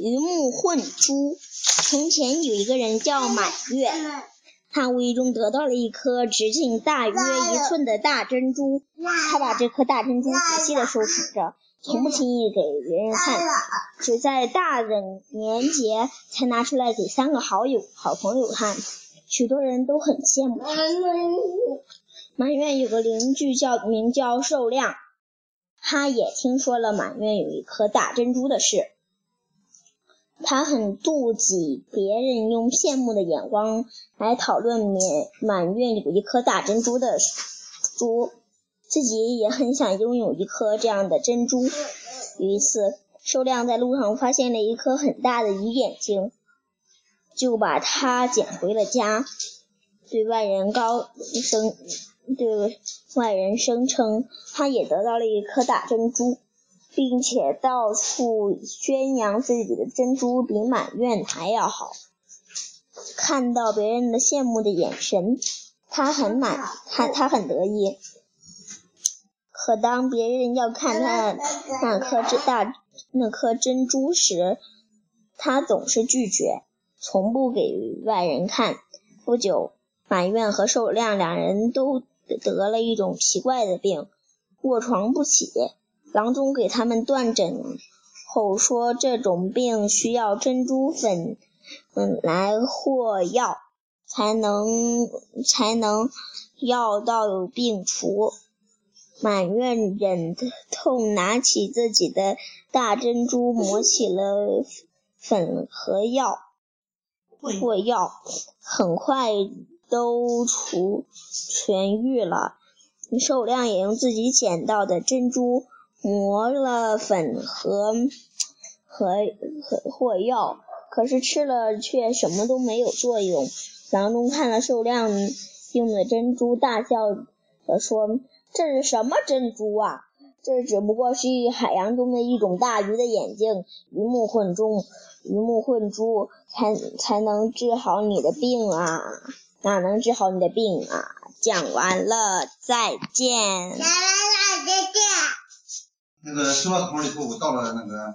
鱼目混珠。从前有一个人叫满月，他无意中得到了一颗直径大约一寸的大珍珠，他把这颗大珍珠仔细的收藏着，从不轻易给别人看，只在大人年节才拿出来给三个好友、好朋友看。许多人都很羡慕他。满月有个邻居叫名叫寿亮，他也听说了满月有一颗大珍珠的事。他很妒忌别人用羡慕的眼光来讨论满满月有一颗大珍珠的珠，自己也很想拥有一颗这样的珍珠。有一次，寿亮在路上发现了一颗很大的鱼眼睛，就把它捡回了家，对外人高声对外人声称他也得到了一颗大珍珠。并且到处宣扬自己的珍珠比满院还要好。看到别人的羡慕的眼神，他很满，他他很得意。可当别人要看他那颗这大那颗珍珠时，他总是拒绝，从不给外人看。不久，满院和寿亮两人都得了一种奇怪的病，卧床不起。郎中给他们断诊后说，这种病需要珍珠粉嗯来和药，才能才能药到病除。满月忍痛拿起自己的大珍珠，磨起了粉和药和药，很快都除痊愈了。寿亮也用自己捡到的珍珠。磨了粉和和和或药，可是吃了却什么都没有作用。郎中看了寿亮用的珍珠，大笑地说：“这是什么珍珠啊？这只不过是海洋中的一种大鱼的眼睛，鱼目混珠，鱼目混珠才才能治好你的病啊！哪能治好你的病啊？”讲完了，再见。那个收到桶以后，我倒了那个。